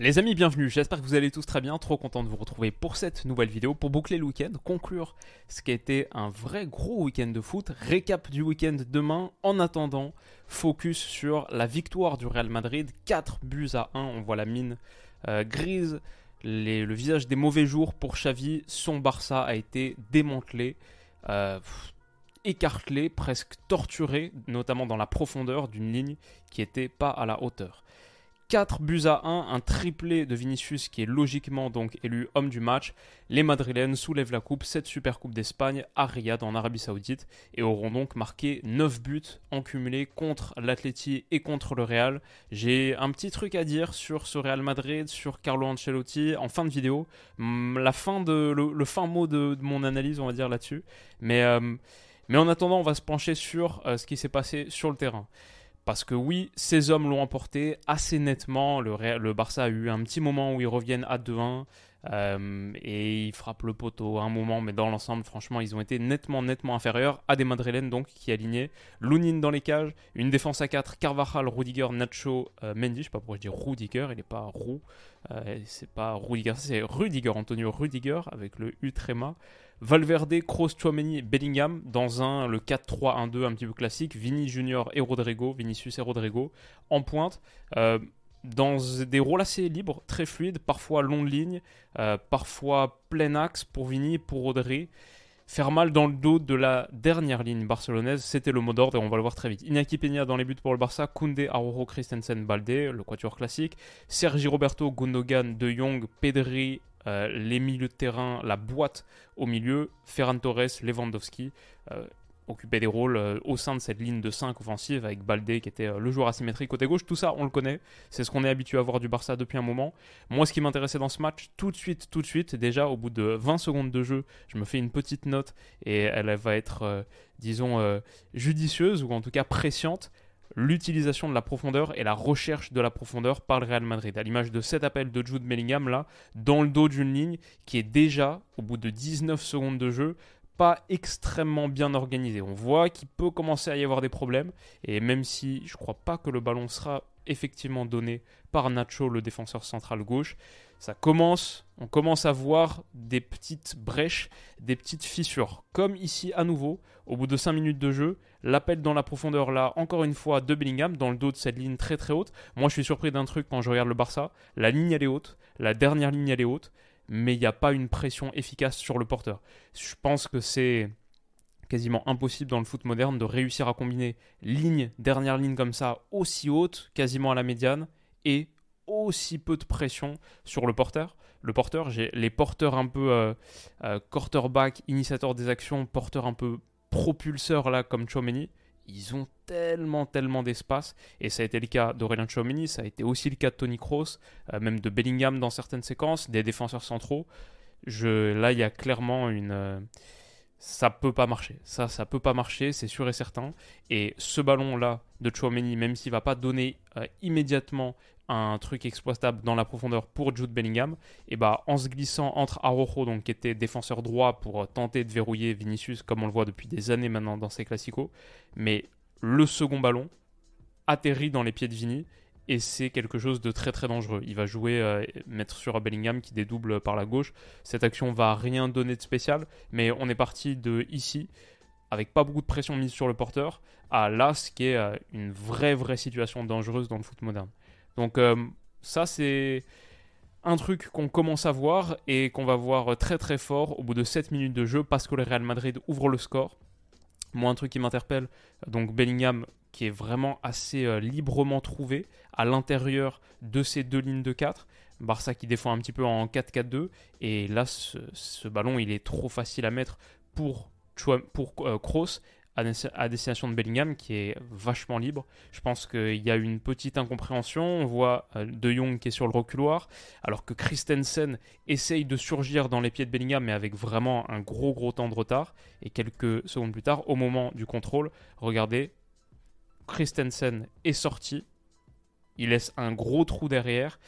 Les amis, bienvenue. J'espère que vous allez tous très bien. Trop content de vous retrouver pour cette nouvelle vidéo pour boucler le week-end, conclure ce qui a été un vrai gros week-end de foot. Récap du week-end demain. En attendant, focus sur la victoire du Real Madrid. 4 buts à 1. On voit la mine euh, grise le visage des mauvais jours pour Xavi. Son Barça a été démantelé, euh, écartelé, presque torturé, notamment dans la profondeur d'une ligne qui n'était pas à la hauteur. 4 buts à 1, un triplé de Vinicius qui est logiquement donc élu homme du match. Les Madrilènes soulèvent la coupe, cette super coupe d'Espagne à Riyad en Arabie Saoudite et auront donc marqué 9 buts en cumulé contre l'Atleti et contre le Real. J'ai un petit truc à dire sur ce Real Madrid, sur Carlo Ancelotti en fin de vidéo. Mm, la fin de, le, fin mot de, mon analyse, on va dire là-dessus. Mais, euh, mais en attendant, on va se pencher sur euh, ce qui s'est passé sur le terrain. Parce que oui, ces hommes l'ont emporté assez nettement. Le, Barça a eu un petit moment où ils reviennent à 2-1 euh, et ils frappent le poteau à un moment, mais dans l'ensemble, franchement, ils ont été nettement, nettement inférieurs à des Madrilènes donc qui alignaient Lounine dans les cages, une défense à 4, Carvajal, Rudiger, Nacho, euh, Mendy. Je sais pas pourquoi je dis Rudiger, il n'est pas Roux, euh, c'est pas Rudiger, c'est Rudiger, Antonio Rudiger avec le U tréma. Valverde, Kroos, Chouameni Bellingham dans un le 4-3-1-2 un petit peu classique. Vini Junior et Rodrigo, Vinicius et Rodrigo en pointe. Euh, dans des rôles assez libres, très fluides, parfois longue ligne, euh, parfois plein axe pour Vini pour Rodri. Faire mal dans le dos de la dernière ligne barcelonaise, c'était le mot d'ordre et on va le voir très vite. Inaki Peña dans les buts pour le Barça, Koundé, Aroro, Christensen, Balde, le quatuor classique, Sergi Roberto, Gundogan, De Jong, Pedri, euh, les milieux de terrain, la boîte au milieu, Ferran Torres, Lewandowski euh, occupaient des rôles euh, au sein de cette ligne de 5 offensive avec Balde qui était le joueur asymétrique côté gauche. Tout ça, on le connaît. C'est ce qu'on est habitué à voir du Barça depuis un moment. Moi, ce qui m'intéressait dans ce match, tout de suite, tout de suite, déjà au bout de 20 secondes de jeu, je me fais une petite note et elle va être, disons, judicieuse ou en tout cas pressiante l'utilisation de la profondeur et la recherche de la profondeur par le Real Madrid. À l'image de cet appel de Jude Bellingham, là, dans le dos d'une ligne qui est déjà, au bout de 19 secondes de jeu, pas extrêmement bien organisée. On voit qu'il peut commencer à y avoir des problèmes, et même si je ne crois pas que le ballon sera effectivement donné par Nacho, le défenseur central gauche, ça commence, on commence à voir des petites brèches, des petites fissures. Comme ici à nouveau, au bout de 5 minutes de jeu, l'appel dans la profondeur là, encore une fois, de Bellingham, dans le dos de cette ligne très très haute. Moi je suis surpris d'un truc quand je regarde le Barça, la ligne elle est haute, la dernière ligne elle est haute, mais il n'y a pas une pression efficace sur le porteur. Je pense que c'est quasiment impossible dans le foot moderne de réussir à combiner ligne, dernière ligne comme ça, aussi haute, quasiment à la médiane, et aussi peu de pression sur le porteur. Le porteur, j'ai les porteurs un peu euh, euh, quarterback, initiateur des actions, porteurs un peu propulseurs là comme Chomeni. Ils ont tellement, tellement d'espace. Et ça a été le cas d'Aurélien Chomeni, ça a été aussi le cas de Tony Kroos, euh, même de Bellingham dans certaines séquences, des défenseurs centraux. Je, là, il y a clairement une ça peut pas marcher. Ça, ça peut pas marcher, c'est sûr et certain. Et ce ballon-là de Chouameni, même s'il va pas donner immédiatement un truc exploitable dans la profondeur pour Jude Bellingham, et bah en se glissant entre Arojo, donc qui était défenseur droit pour euh, tenter de verrouiller Vinicius, comme on le voit depuis des années maintenant dans ses classicos, mais le second ballon atterrit dans les pieds de Vini et c'est quelque chose de très très dangereux. Il va jouer, euh, mettre sur Bellingham qui dédouble par la gauche. Cette action va rien donner de spécial, mais on est parti de ici, avec pas beaucoup de pression mise sur le porteur, à là, ce qui est euh, une vraie vraie situation dangereuse dans le foot moderne. Donc euh, ça c'est un truc qu'on commence à voir et qu'on va voir très très fort au bout de 7 minutes de jeu parce que le Real Madrid ouvre le score. Moi, un truc qui m'interpelle, donc Bellingham qui est vraiment assez euh, librement trouvé à l'intérieur de ces deux lignes de 4. Barça qui défend un petit peu en 4-4-2. Et là, ce, ballon, il est trop facile à mettre pour, pour euh, Kroos à destination de Bellingham qui est vachement libre. Je pense qu'il y a une petite incompréhension. On voit euh, De Jong qui est sur le reculoir, alors que Christensen essaye de surgir dans les pieds de Bellingham, mais avec vraiment un gros gros temps de retard. Et quelques secondes plus tard, au moment du contrôle, regardez, Christensen est sorti. Il laisse un gros trou derrière.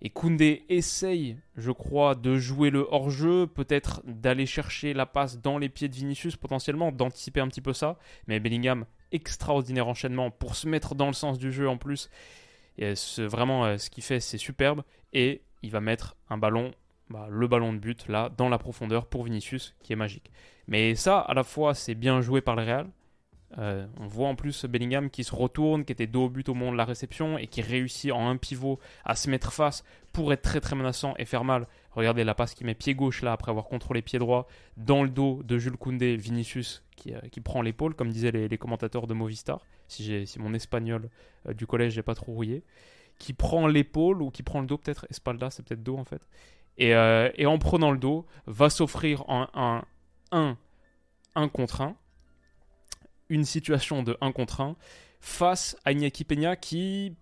Et Koundé essaye, je crois, de jouer le hors-jeu, peut-être d'aller chercher la passe dans les pieds de Vinicius potentiellement, d'anticiper un petit peu ça. Mais Bellingham, extraordinaire enchaînement pour se mettre dans le sens du jeu en plus. Et vraiment, euh, ce qu'il fait, c'est superbe. Et il va mettre un ballon, bah, le ballon de but, là, dans la profondeur pour Vinicius, qui est magique. Mais ça, à la fois, c'est bien joué par le Real. Euh, on voit en plus Bellingham qui se retourne, qui était dos au but au moment de la réception et qui réussit en un pivot à se mettre face pour être très très menaçant et faire mal. Regardez la passe qui met pied gauche là après avoir contrôlé pied droit dans le dos de Jules Koundé, Vinicius qui, euh, prend l'épaule comme disaient les, commentateurs de Movistar. Si, si mon espagnol euh, du collège n'est pas trop rouillé, qui prend l'épaule ou qui prend le dos peut-être Espalda, c'est peut-être dos en fait. Et, en prenant le dos va s'offrir un 1 1 contre 1 une situation de 1 contre 1 face à Iñaki Peña qui,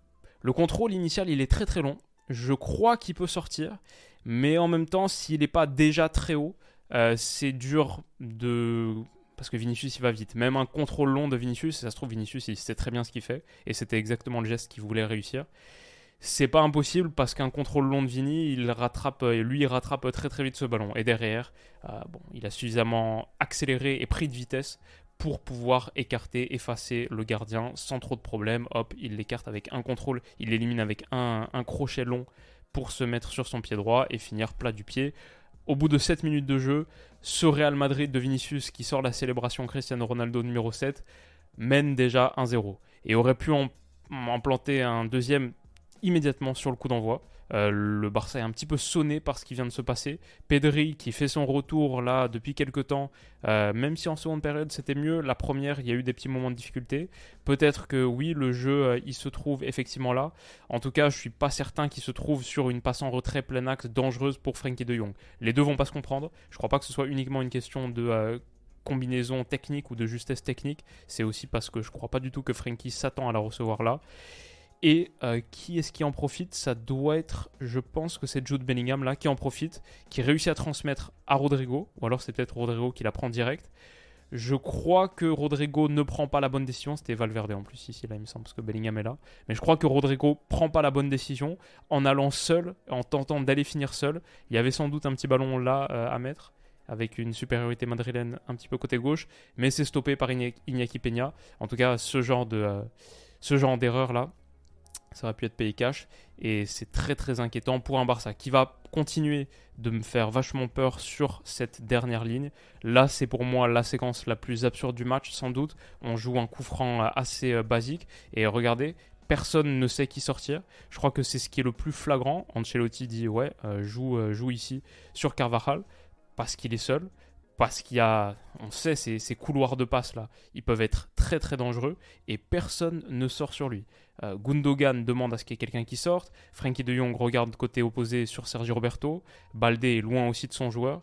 le contrôle initial, il est très très long. Je crois qu'il peut sortir, mais en même temps, s'il n'est pas déjà très haut, euh, c'est dur de... Parce que Vinicius, il va vite. Même un contrôle long de Vinicius, ça se trouve, Vinicius, il sait très bien ce qu'il fait, et c'était exactement le geste qu'il voulait réussir. C'est pas impossible parce qu'un contrôle long de Vini, il rattrape, euh, lui, il rattrape très très vite ce ballon. Et derrière, euh, bon, il a suffisamment accéléré et pris de vitesse pour pouvoir écarter, effacer le gardien sans trop de problèmes. Hop, il l'écarte avec un contrôle, il l'élimine avec un, crochet long pour se mettre sur son pied droit et finir plat du pied. Au bout de 7 minutes de jeu, ce Real Madrid de Vinicius qui sort la célébration Cristiano Ronaldo numéro 7 mène déjà 1-0 et aurait pu en, en planter un deuxième immédiatement sur le coup d'envoi. Euh, le Barça est un petit peu sonné par ce qui vient de se passer. Pedri qui fait son retour là depuis quelques temps, euh, même si en seconde période c'était mieux, la première il y a eu des petits moments de difficulté. Peut-être que oui, le jeu euh, il se trouve effectivement là. En tout cas, je suis pas certain qu'il se trouve sur une passe en retrait plein axe dangereuse pour Frankie de Jong. Les deux vont pas se comprendre. Je crois pas que ce soit uniquement une question de combinaison technique ou de justesse technique. C'est aussi parce que je crois pas du tout que Frankie s'attend à la recevoir là. Et euh, qui est-ce qui en profite? Ça doit être, je pense que c'est Jude Bellingham là qui en profite, qui réussit à transmettre à Rodrigo, ou alors c'est peut-être Rodrigo qui la prend direct. Je crois que Rodrigo ne prend pas la bonne décision. C'était Valverde en plus ici, là, il me semble, parce que Bellingham est là. Mais je crois que Rodrigo prend pas la bonne décision en allant seul, en tentant d'aller finir seul. Il y avait sans doute un petit ballon là euh, à mettre, avec une supériorité madrilène un petit peu côté gauche, mais c'est stoppé par Iñaki Peña. En tout cas, ce genre de, euh, ce genre d'erreur là, ça aurait pu être payé cash. Et c'est très très inquiétant pour un Barça qui va continuer de me faire vachement peur sur cette dernière ligne. Là, c'est pour moi la séquence la plus absurde du match, sans doute. On joue un coup franc euh, assez euh, basique. Et regardez, personne ne sait qui sortir. Je crois que c'est ce qui est le plus flagrant. Ancelotti dit ouais, euh, joue, joue ici sur Carvajal parce qu'il est seul parce qu'il y a, on sait, ces, ces, couloirs de passe là, ils peuvent être très très dangereux et personne ne sort sur lui. Euh, Gundogan demande à ce qu'il y ait quelqu'un qui sorte, Frankie de Jong regarde côté opposé sur Sergio Roberto, Baldé est loin aussi de son joueur,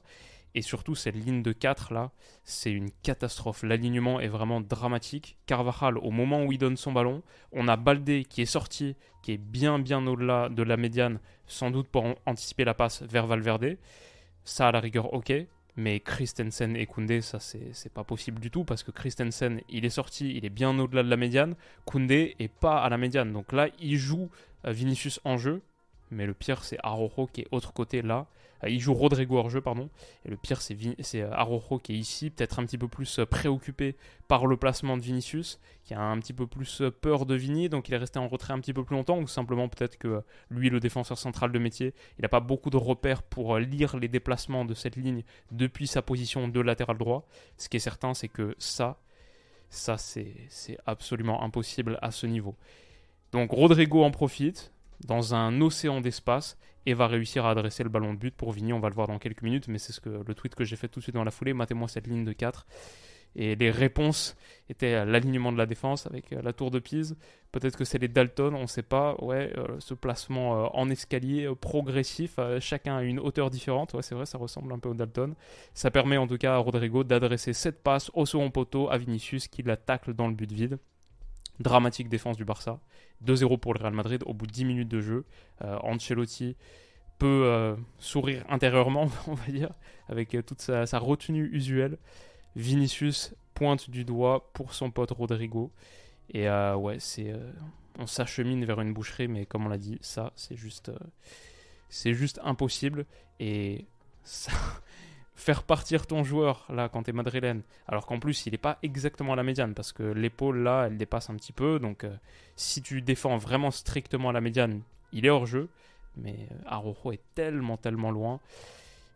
et surtout cette ligne de 4 là, c'est une catastrophe. L'alignement est vraiment dramatique. Carvajal, au moment où il donne son ballon, on a Baldé qui est sorti, qui est bien bien au-delà de la médiane, sans doute pour anticiper la passe vers Valverde. Ça, à la rigueur, ok. Mais Christensen et Koundé, ça c'est pas possible du tout parce que Christensen il est sorti, il est bien au-delà de la médiane. Koundé est pas à la médiane. Donc là, il joue euh, Vinicius en jeu. Mais le pire, c'est Arojo qui est autre côté là. Euh, il joue Rodrigo hors jeu, pardon. Et le pire, c'est, c'est euh, Arojo qui est ici, peut-être un petit peu plus préoccupé par le placement de Vinicius, qui a un petit peu plus peur de Vini, donc il est resté en retrait un petit peu plus longtemps, ou simplement peut-être que lui, le défenseur central de métier, il n'a pas beaucoup de repères pour lire les déplacements de cette ligne depuis sa position de latéral droit. Ce qui est certain, c'est que ça, ça c'est absolument impossible à ce niveau. Donc Rodrigo en profite, dans un océan d'espace et va réussir à adresser le ballon de but pour Vigny. On va le voir dans quelques minutes, mais c'est ce que le tweet que j'ai fait tout de suite dans la foulée. Matez-moi cette ligne de 4. Et les réponses étaient l'alignement de la défense avec la tour de Pise. Peut-être que c'est les Dalton, on ne sait pas. Ouais, ce placement en escalier progressif, chacun à une hauteur différente. Ouais, c'est vrai, ça ressemble un peu au Dalton. Ça permet en tout cas à Rodrigo d'adresser cette passe au second poteau à Vinicius qui la tacle dans le but vide. Dramatique défense du Barça. 2-0 pour le Real Madrid au bout de 10 minutes de jeu. Euh, Ancelotti peut euh, sourire intérieurement, on va dire, avec euh, toute sa, retenue usuelle. Vinicius pointe du doigt pour son pote Rodrigo. Et ouais, c'est on s'achemine vers une boucherie, mais comme on l'a dit, ça, c'est juste, c'est juste impossible. Et ça, faire partir ton joueur là quand tu es madrilène, alors qu'en plus il n'est pas exactement à la médiane parce que l'épaule là elle dépasse un petit peu, donc euh, si tu défends vraiment strictement à la médiane, il est hors jeu, mais euh, Araujo est tellement tellement loin.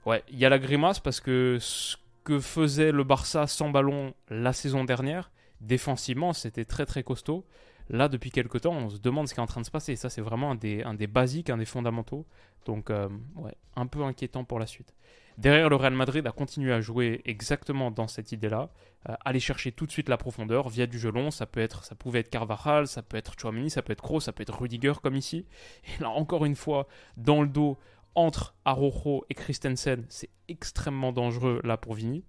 Ouais, il y a la grimace parce que ce que faisait le Barça sans ballon la saison dernière, défensivement c'était très très costaud. Là, depuis quelques temps, on se demande ce qui est en train de se passer. ça, c'est vraiment un des, basiques, un des fondamentaux. Donc, euh, ouais, un peu inquiétant pour la suite. Derrière, le Real Madrid a continué à jouer exactement dans cette idée-là, euh, aller chercher tout de suite la profondeur via du jeu long. Ça peut être, ça pouvait être Carvajal, ça peut être Chouameni, ça peut être Kroos, ça peut être Rudiger comme ici. Et là, encore une fois, dans le dos entre Arojo et Christensen, c'est extrêmement dangereux là pour Vini.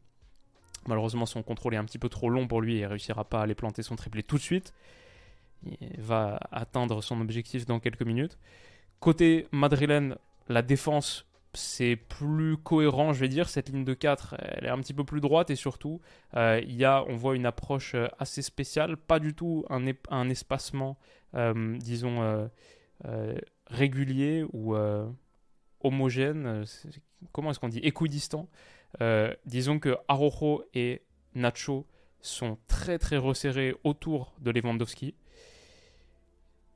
Malheureusement, son contrôle est un petit peu trop long pour lui et il réussira pas à aller planter son triplé tout de suite. Il va atteindre son objectif dans quelques minutes. Côté madrilène, la défense c'est plus cohérent, je vais dire. Cette ligne de 4, elle est un petit peu plus droite et surtout, euh, il y a, on voit une approche euh, assez spéciale, pas du tout un, un espacement, euh, disons, régulier ou homogène. comment est-ce qu'on dit? Équidistant. disons que Arojo et Nacho sont très très resserrés autour de Lewandowski.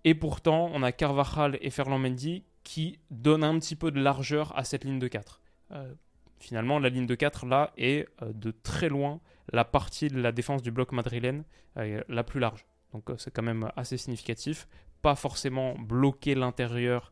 Et pourtant, on a Carvajal et Ferland Mendy qui donne un petit peu de largeur à cette ligne de 4. Euh, finalement, la ligne de 4 là est euh, de très loin la partie de la défense du bloc madrilène euh, la plus large. Donc c'est quand même assez significatif. Pas forcément bloquer l'intérieur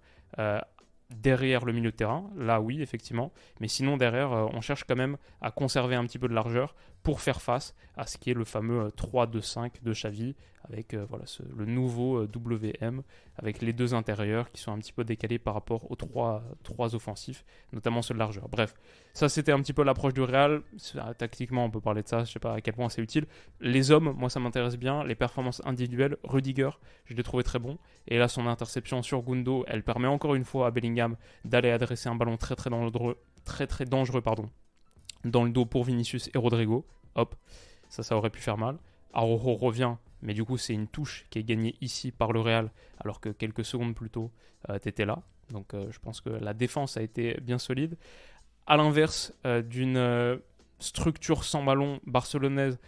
derrière le milieu de terrain, là oui effectivement, mais sinon derrière on cherche quand même à conserver un petit peu de largeur pour faire face à ce qui est le fameux 3-2-5 de Xavi avec euh, voilà, le nouveau euh, WM, avec les deux intérieurs qui sont un petit peu décalés par rapport aux trois, trois offensifs, notamment ceux de largeur. Bref, ça c'était un petit peu l'approche du Real. Tactiquement, on peut parler de ça, je sais pas à quel point c'est utile. Les hommes, moi ça m'intéresse bien. Les performances individuelles, Rudiger, je l'ai trouvé très bon. Et là, son interception sur Gundo, elle permet encore une fois à Bellingham d'aller adresser un ballon très très dangereux, très très dangereux pardon, dans le dos pour Vinicius et Rodrigo. Hop, ça, ça aurait pu faire mal. Arojo revient mais du coup c'est une touche qui est gagnée ici par le Real, alors que quelques secondes plus tôt, euh, tu étais là. Donc euh, je pense que la défense a été bien solide. À l'inverse euh, d'une structure sans ballon barcelonaise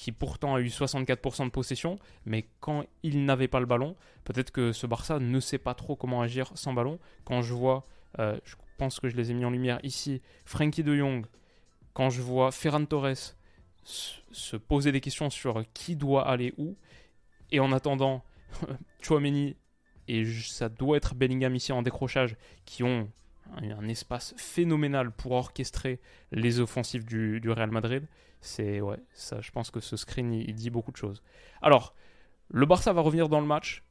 qui pourtant a eu 64% de possession, mais quand il n'avait pas le ballon, peut-être que ce Barça ne sait pas trop comment agir sans ballon. Quand je vois, je pense que je les ai mis en lumière ici, Frankie de Jong, quand je vois Ferran Torres, se poser des questions sur qui doit aller où. Et en attendant, Chouameni et ça doit être Bellingham ici en décrochage qui ont un, espace phénoménal pour orchestrer les offensives du, Real Madrid. C'est ouais, ça, je pense que ce screen il dit beaucoup de choses. Alors, le Barça va revenir dans le match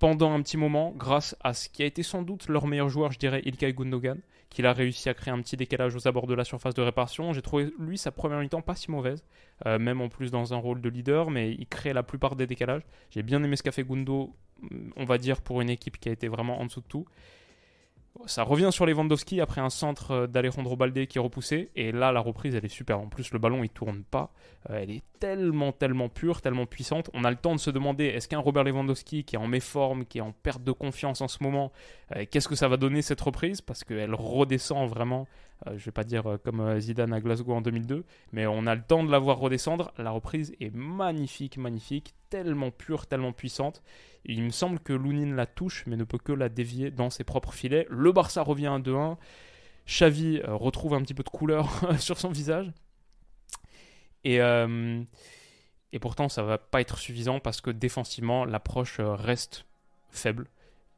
pendant un petit moment grâce à ce qui a été sans doute leur meilleur joueur, je dirais Ilkay Gundogan, qu'il a réussi à créer un petit décalage aux abords de la surface de réparation. J'ai trouvé lui sa première mi-temps pas si mauvaise, euh, même en plus dans un rôle de leader, mais il crée la plupart des décalages. J'ai bien aimé ce qu'a fait Gundo, on va dire pour une équipe qui a été vraiment en dessous de tout. Ça revient sur Lewandowski après un centre euh, d'Alejandro Balde qui est repoussé. Et là, la reprise, elle est super. En plus, le ballon, il tourne pas. Euh, elle est tellement, tellement pure, tellement puissante. On a le temps de se demander est-ce qu'un Robert Lewandowski qui est en méforme, qui est en perte de confiance en ce moment, qu'est-ce que ça va donner cette reprise? Parce qu'elle redescend vraiment je euh, je vais pas dire euh, comme euh, Zidane à Glasgow en 2002, mais on a le temps de la voir redescendre. La reprise est magnifique, magnifique, tellement pure, tellement puissante. Il me semble que Lounine la touche, mais ne peut que la dévier dans ses propres filets. Le Barça revient à 2-1. Xavi retrouve un petit peu de couleur sur son visage. Et, pourtant, ça va pas être suffisant parce que défensivement, l'approche reste faible.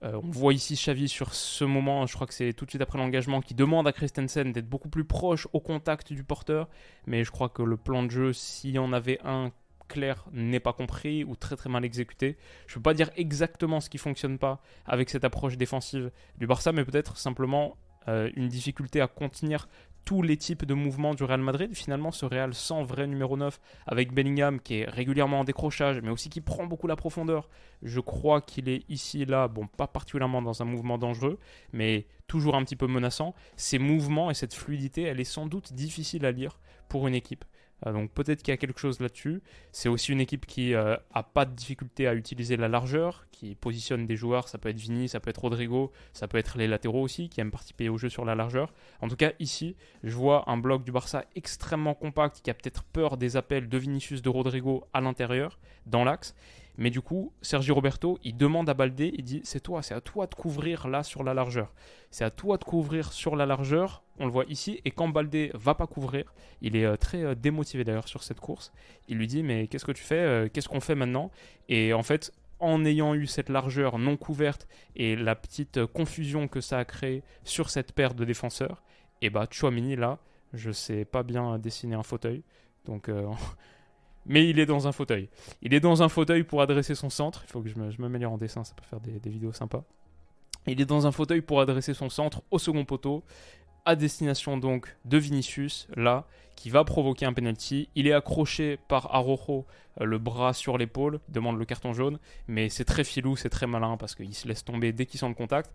Euh, on voit ici Xavi sur ce moment, je crois que c'est tout de suite après l'engagement, qui demande à Christensen d'être beaucoup plus proche au contact du porteur. Mais je crois que le plan de jeu, s'il y en avait un clair, n'est pas compris ou très très mal exécuté. Je ne peux pas dire exactement ce qui fonctionne pas avec cette approche défensive du Barça, mais peut-être simplement euh, une difficulté à contenir tous les types de mouvements du Real Madrid. Finalement, ce Real sans vrai numéro 9, avec Bellingham qui est régulièrement en décrochage, mais aussi qui prend beaucoup la profondeur. Je crois qu'il est ici, là, bon, pas particulièrement dans un mouvement dangereux, mais toujours un petit peu menaçant. Ces mouvements et cette fluidité, elle est sans doute difficile à lire pour une équipe. Euh, donc peut-être qu'il y a quelque chose là-dessus. C'est aussi une équipe qui n'a euh, a pas de difficulté à utiliser la largeur, qui positionne des joueurs, ça peut être Vini, ça peut être Rodrigo, ça peut être les latéraux aussi, qui aiment participer au jeu sur la largeur. En tout cas, ici, je vois un bloc du Barça extrêmement compact, qui a peut-être peur des appels de Vinicius, de Rodrigo à l'intérieur, dans l'axe. Mais du coup, Sergio Roberto, il demande à Baldé, il dit c'est toi, c'est à toi de couvrir là sur la largeur. C'est à toi de couvrir sur la largeur, on le voit ici, et quand Baldé va pas couvrir, il est euh, très euh, démotivé d'ailleurs sur cette course, il lui dit mais qu'est-ce que tu fais, euh, qu'est-ce qu'on fait maintenant? Et en fait, en ayant eu cette largeur non couverte et la petite confusion que ça a créé sur cette paire de défenseurs, et bah Chouamini là, je sais pas bien dessiner un fauteuil, donc mais il est dans un fauteuil. Il est dans un fauteuil pour adresser son centre. Il faut que je m'améliore en dessin, ça peut faire des, vidéos sympas. Il est dans un fauteuil pour adresser son centre au second poteau, à destination donc de Vinicius, là, qui va provoquer un penalty. Il est accroché par Arojo, euh, le bras sur l'épaule, demande le carton jaune, mais c'est très filou, c'est très malin parce qu'il se laisse tomber dès qu'il sent le contact.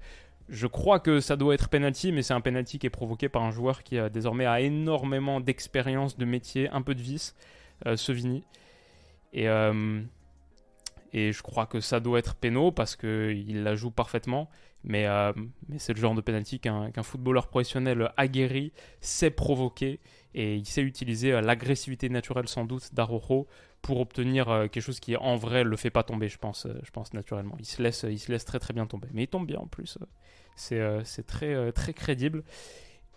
Je crois que ça doit être penalty, mais c'est un penalty qui est provoqué par un joueur qui a désormais a énormément d'expérience, de métier, un peu de vice. Euh, Sevigny. Et, euh, et je crois que ça doit être péno parce qu'il la joue parfaitement. Mais, euh, mais c'est le genre de penalty qu'un footballeur professionnel aguerri sait provoquer et il sait utiliser l'agressivité naturelle sans doute d'Arojo pour obtenir quelque chose qui en vrai le fait pas tomber, je pense, je pense naturellement. Il se, laisse, il se laisse très très bien tomber. Mais il tombe bien en plus. C'est très, très crédible.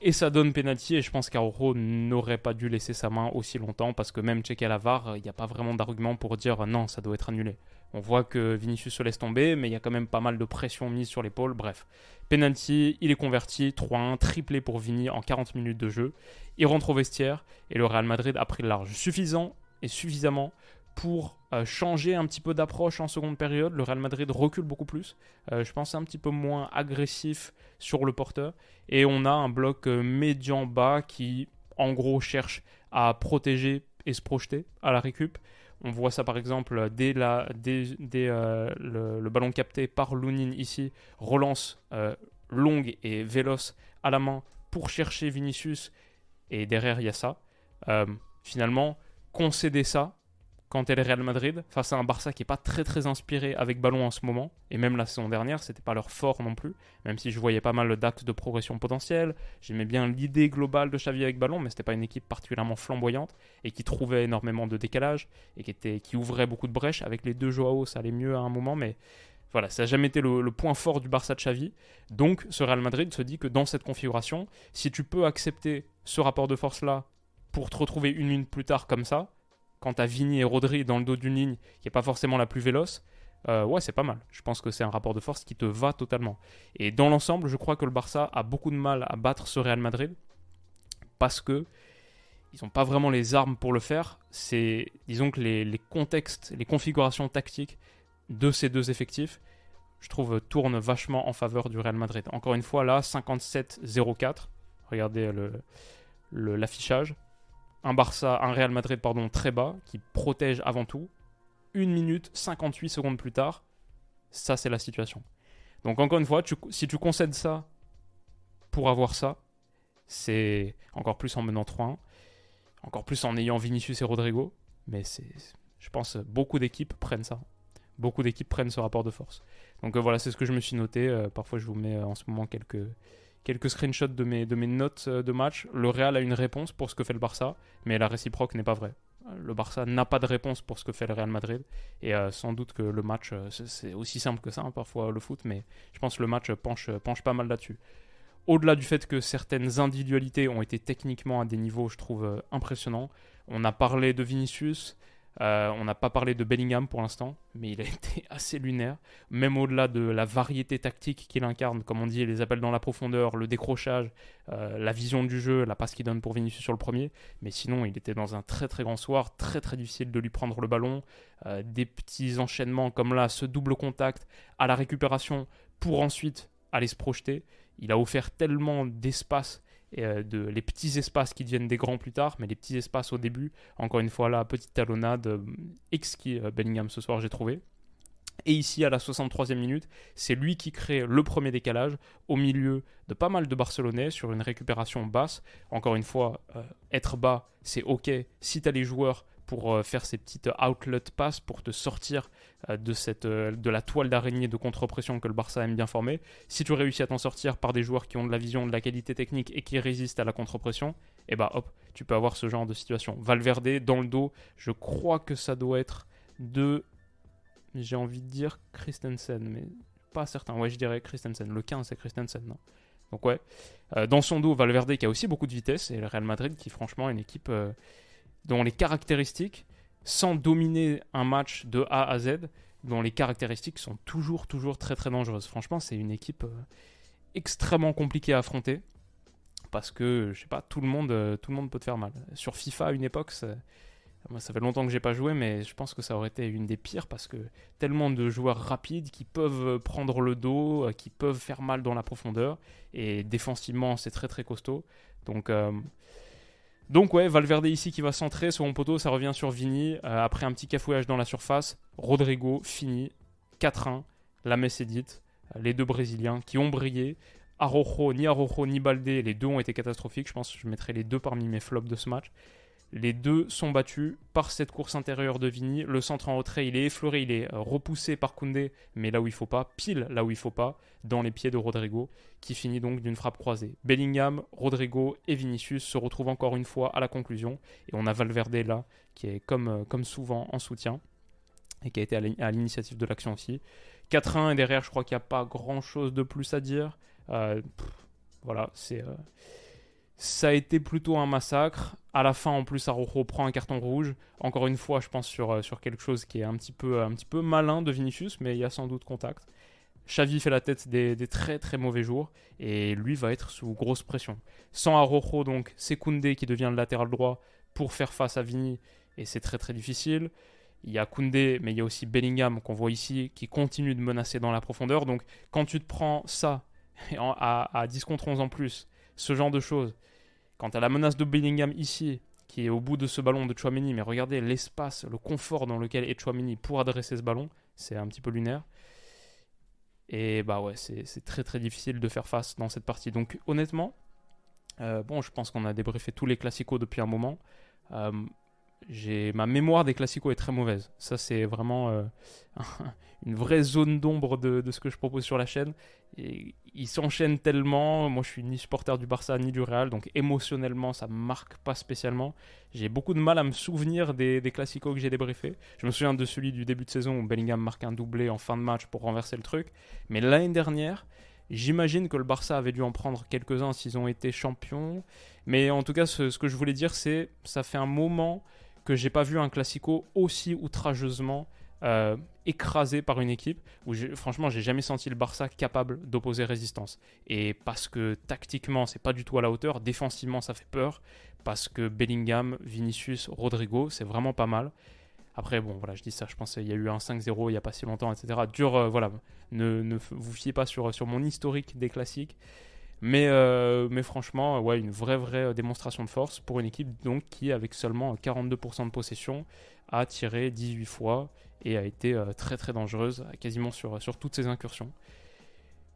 Et ça donne penalty et je pense qu'Auro n'aurait pas dû laisser sa main aussi longtemps parce que même checker la VAR, il n'y a pas vraiment d'argument pour dire non, ça doit être annulé. On voit que Vinicius se laisse tomber, mais il y a quand même pas mal de pression mise sur l'épaule. Bref, penalty, il est converti, 3-1, triplé pour Vini en 40 minutes de jeu. Il rentre au vestiaire et le Real Madrid a pris le large suffisant et suffisamment pour euh, changer un petit peu d'approche en seconde période. Le Real Madrid recule beaucoup plus. Euh, je pense un petit peu moins agressif sur le porteur. Et on a un bloc euh, médian bas qui, en gros, cherche à protéger et se projeter à la récup. On voit ça par exemple dès, la, le, ballon capté par Lunin ici, relance longue et véloce à la main pour chercher Vinicius. Et derrière, il y a ça. finalement, concéder ça, quand elle est Real Madrid, face à un Barça qui n'est pas très très inspiré avec ballon en ce moment, et même la saison dernière, c'était pas leur fort non plus, même si je voyais pas mal d'actes de progression potentielle, j'aimais bien l'idée globale de Xavi avec ballon, mais c'était pas une équipe particulièrement flamboyante, et qui trouvait énormément de décalage, et qui, était, qui ouvrait beaucoup de brèches, avec les deux Joao ça allait mieux à un moment, mais voilà, ça n'a jamais été le, le, point fort du Barça de Xavi, donc ce Real Madrid se dit que dans cette configuration, si tu peux accepter ce rapport de force-là pour te retrouver une minute plus tard comme ça, quand t'as Vini et Rodri dans le dos d'une ligne qui n'est pas forcément la plus véloce, euh, ouais, c'est pas mal. Je pense que c'est un rapport de force qui te va totalement. Et dans l'ensemble, je crois que le Barça a beaucoup de mal à battre ce Real Madrid parce que ils n'ont pas vraiment les armes pour le faire. C'est, disons que les, contextes, les configurations tactiques de ces deux effectifs, je trouve, tournent vachement en faveur du Real Madrid. Encore une fois, là, 57-04. Regardez l'affichage un Barça, un Real Madrid pardon, très bas, qui protège avant tout. Une minute 58 secondes plus tard, ça c'est la situation. Donc encore une fois, si tu concèdes ça pour avoir ça, c'est encore plus en menant 3-1, encore plus en ayant Vinicius et Rodrigo, mais c'est, je pense, beaucoup d'équipes prennent ça. Beaucoup d'équipes prennent ce rapport de force. Donc euh, voilà, c'est ce que je me suis noté. Euh, parfois, je vous mets euh, en ce moment quelques, quelques screenshots de mes, de mes notes euh, de match. Le Real a une réponse pour ce que fait le Barça, mais la réciproque n'est pas vraie. Le Barça n'a pas de réponse pour ce que fait le Real Madrid. Et euh, sans doute que le match, euh, c'est aussi simple que ça, hein, parfois le foot, mais je pense que le match penche, penche pas mal là-dessus. Au-delà du fait que certaines individualités ont été techniquement à des niveaux, je trouve, impressionnants. On a parlé de Vinicius. Euh, on n'a pas parlé de Bellingham pour l'instant, mais il a été assez lunaire. Même au-delà de la variété tactique qu'il incarne, comme on dit, les appels dans la profondeur, le décrochage, euh, la vision du jeu, la passe qu'il donne pour Vinicius sur le premier. Mais sinon, il était dans un très très grand soir, très très difficile de lui prendre le ballon. Euh, des petits enchaînements comme là, ce double contact à la récupération pour ensuite aller se projeter. Il a offert tellement d'espace euh, de, les petits espaces qui deviennent des grands plus tard, mais les petits espaces au début, encore une fois là, petite talonnade, euh, exquis euh, Bellingham ce soir j'ai trouvé. Et ici, à la 63e minute, c'est lui qui crée le premier décalage au milieu de pas mal de Barcelonais sur une récupération basse. Encore une fois, être bas, c'est ok si tu as les joueurs pour euh, faire ces petites outlet passes pour te sortir euh, de, euh, la toile d'araignée de contre-pression que le Barça aime bien former. Si tu réussis à t'en sortir par des joueurs qui ont de la vision, de la qualité technique et qui résistent à la contre-pression, et eh bah hop, tu peux avoir ce genre de situation. Valverde dans le dos, je crois que ça doit être de, j'ai envie de dire Christensen, mais pas certain. Ouais, je dirais Christensen. Le 15, c'est Christensen, non? Donc ouais, dans son dos, Valverde qui a aussi beaucoup de vitesse et le Real Madrid qui franchement est une équipe dont les caractéristiques, sans dominer un match de A à Z, dont les caractéristiques sont toujours, toujours très, très dangereuses. Franchement, c'est une équipe euh, extrêmement compliquée à affronter. Parce que, je sais pas, tout le monde, euh, tout le monde peut te faire mal. Sur FIFA, à une époque, ça, moi, ça fait longtemps que j'ai pas joué, mais je pense que ça aurait été une des pires parce que tellement de joueurs rapides qui peuvent prendre le dos, euh, qui peuvent faire mal dans la profondeur. Et défensivement, c'est très très costaud. Donc, donc ouais, Valverde ici qui va centrer sur mon poteau, ça revient sur Vini. Euh, après un petit cafouillage dans la surface, Rodrigo fini 4-1. La messe est. Euh, les deux Brésiliens qui ont brillé. Arojo, ni Arojo ni Balde, les deux ont été catastrophiques. Je pense que je mettrai les deux parmi mes flops de ce match. Les deux sont battus par cette course intérieure de Vini. Le centre en retrait, il est effleuré, il est euh, repoussé par Koundé, mais là où il faut pas, pile là où il faut pas, dans les pieds de Rodrigo, qui finit donc d'une frappe croisée. Bellingham, Rodrigo et Vinicius se retrouvent encore une fois à la conclusion, et on a Valverde là, qui est comme, euh, comme souvent en soutien, et qui a été à l'initiative de l'action aussi. 4-1 et derrière, je crois qu'il n'y a pas grand chose de plus à dire. Euh, voilà, c'est ça a été plutôt un massacre. À la fin, en plus, Arojo prend un carton rouge. Encore une fois, je pense sur, euh, sur quelque chose qui est un petit, peu, un petit peu malin de Vinicius, mais il y a sans doute contact. Xavi fait la tête des, très très mauvais jours et lui va être sous grosse pression. Sans Arojo, donc, c'est Koundé qui devient le latéral droit pour faire face à Vini et c'est très très difficile. Il y a Koundé, mais il y a aussi Bellingham qu'on voit ici qui continue de menacer dans la profondeur. Donc, quand tu te prends ça à, à 10 contre 11 en plus, ce genre de choses, Quant à la menace de Bellingham ici, qui est au bout de ce ballon de Chouameni, mais regardez l'espace, le confort dans lequel est Chouameni pour adresser ce ballon, c'est un petit peu lunaire. Et bah ouais, c'est très très difficile de faire face dans cette partie. Donc honnêtement, euh, bon, je pense qu'on a débriefé tous les classicos depuis un moment. Euh, j'ai ma mémoire des classicos est très mauvaise. Ça, c'est vraiment euh, une vraie zone d'ombre de, ce que je propose sur la chaîne. Ils s'enchaînent tellement. Moi, je suis ni supporter du Barça ni du Real, donc émotionnellement, ça me marque pas spécialement. J'ai beaucoup de mal à me souvenir des, des classicos que j'ai débriefés. Je me souviens de celui du début de saison où Bellingham marque un doublé en fin de match pour renverser le truc. Mais l'année dernière, J'imagine que le Barça avait dû en prendre quelques-uns s'ils ont été champions. Mais en tout cas, ce, ce que je voulais dire, c'est ça fait un moment que j'ai pas vu un classico aussi outrageusement euh, écrasé par une équipe où franchement j'ai jamais senti le Barça capable d'opposer résistance. Et parce que tactiquement c'est pas du tout à la hauteur défensivement ça fait peur. Parce que Bellingham Vinicius Rodrigo c'est vraiment pas mal. Après bon voilà je dis ça je pense qu'il y a eu un 5-0 il y a pas si longtemps etc dur euh, voilà ne, ne, vous fiez pas sur, sur mon historique des classiques mais, euh, mais franchement, ouais, une vraie, vraie euh, démonstration de force pour une équipe donc, qui, avec seulement 42% de possession, a tiré 18 fois et a été euh, très très dangereuse quasiment sur, sur toutes ses incursions.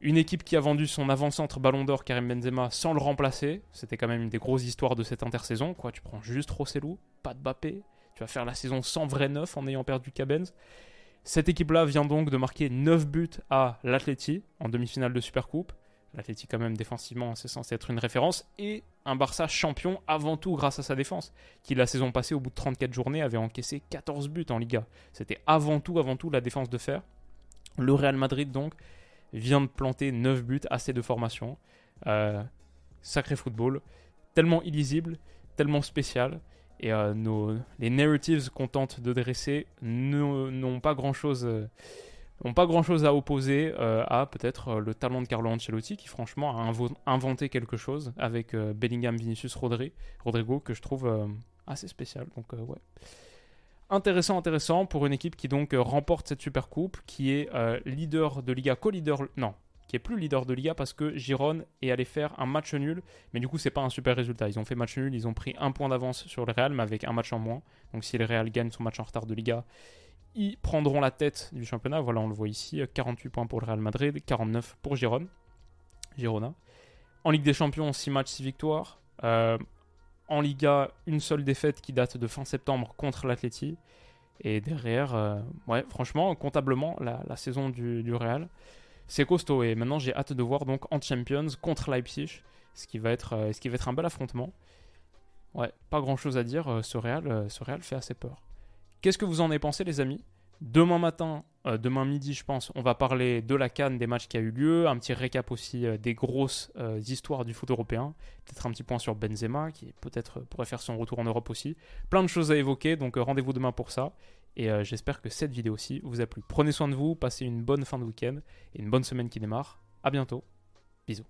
Une équipe qui a vendu son avant-centre Ballon d'Or Karim Benzema sans le remplacer, c'était quand même une des grosses histoires de cette intersaison. Quoi. Tu prends juste Rossellou, pas de Bappé, tu vas faire la saison sans vrai neuf en ayant perdu Cabenz. Cette équipe-là vient donc de marquer 9 buts à l'Atleti en demi-finale de Supercoupe. L'Atleti quand même défensivement c'est censé être une référence et un Barça champion avant tout grâce à sa défense qui la saison passée au bout de 34 journées avait encaissé 14 buts en Liga. C'était avant tout avant tout la défense de fer. Le Real Madrid donc vient de planter 9 buts assez de formation. Euh, sacré football, tellement illisible, tellement spécial Et nos, les narratives qu'on tente de dresser n'ont pas grand-chose n'ont pas grand-chose à opposer à peut-être le talent de Carlo Ancelotti qui franchement a inventé quelque chose avec Bellingham, Vinicius, Rodrigo que je trouve assez spécial. Donc ouais. Intéressant, intéressant pour une équipe qui donc remporte cette super coupe, qui est leader de Liga, co-leader, non, qui est plus leader de Liga parce que Giron est allé faire un match nul. Mais du coup, c'est pas un super résultat. Ils ont fait match nul, ils ont pris un point d'avance sur le Real, mais avec un match en moins. Donc si le Real gagne son match en retard de Liga, ils prendront la tête du championnat. Voilà, on le voit ici 48 points pour le Real Madrid, 49 pour Giron. Girona. En Ligue des Champions, 6 matchs, 6 victoires. Euh, en Liga, une seule défaite qui date de fin septembre contre l'Atleti. Et derrière, euh, ouais, franchement, comptablement, la, saison du, Real, c'est costaud. Et maintenant, j'ai hâte de voir donc en Champions contre Leipzig, ce qui va être, euh, ce qui va être un bel affrontement. Ouais, pas grand chose à dire. Ce Real, ce Real fait assez peur. Qu'est-ce que vous en avez pensé, les amis? Demain matin, demain midi, je pense, on va parler de la Cannes, des matchs qui a eu lieu, un petit récap aussi des grosses histoires du foot européen, peut-être un petit point sur Benzema, qui peut-être pourrait faire son retour en Europe aussi. Plein de choses à évoquer, donc rendez-vous demain pour ça. Et euh, j'espère que cette vidéo aussi vous a plu. Prenez soin de vous, passez une bonne fin de week-end et une bonne semaine qui démarre. A bientôt. Bisous.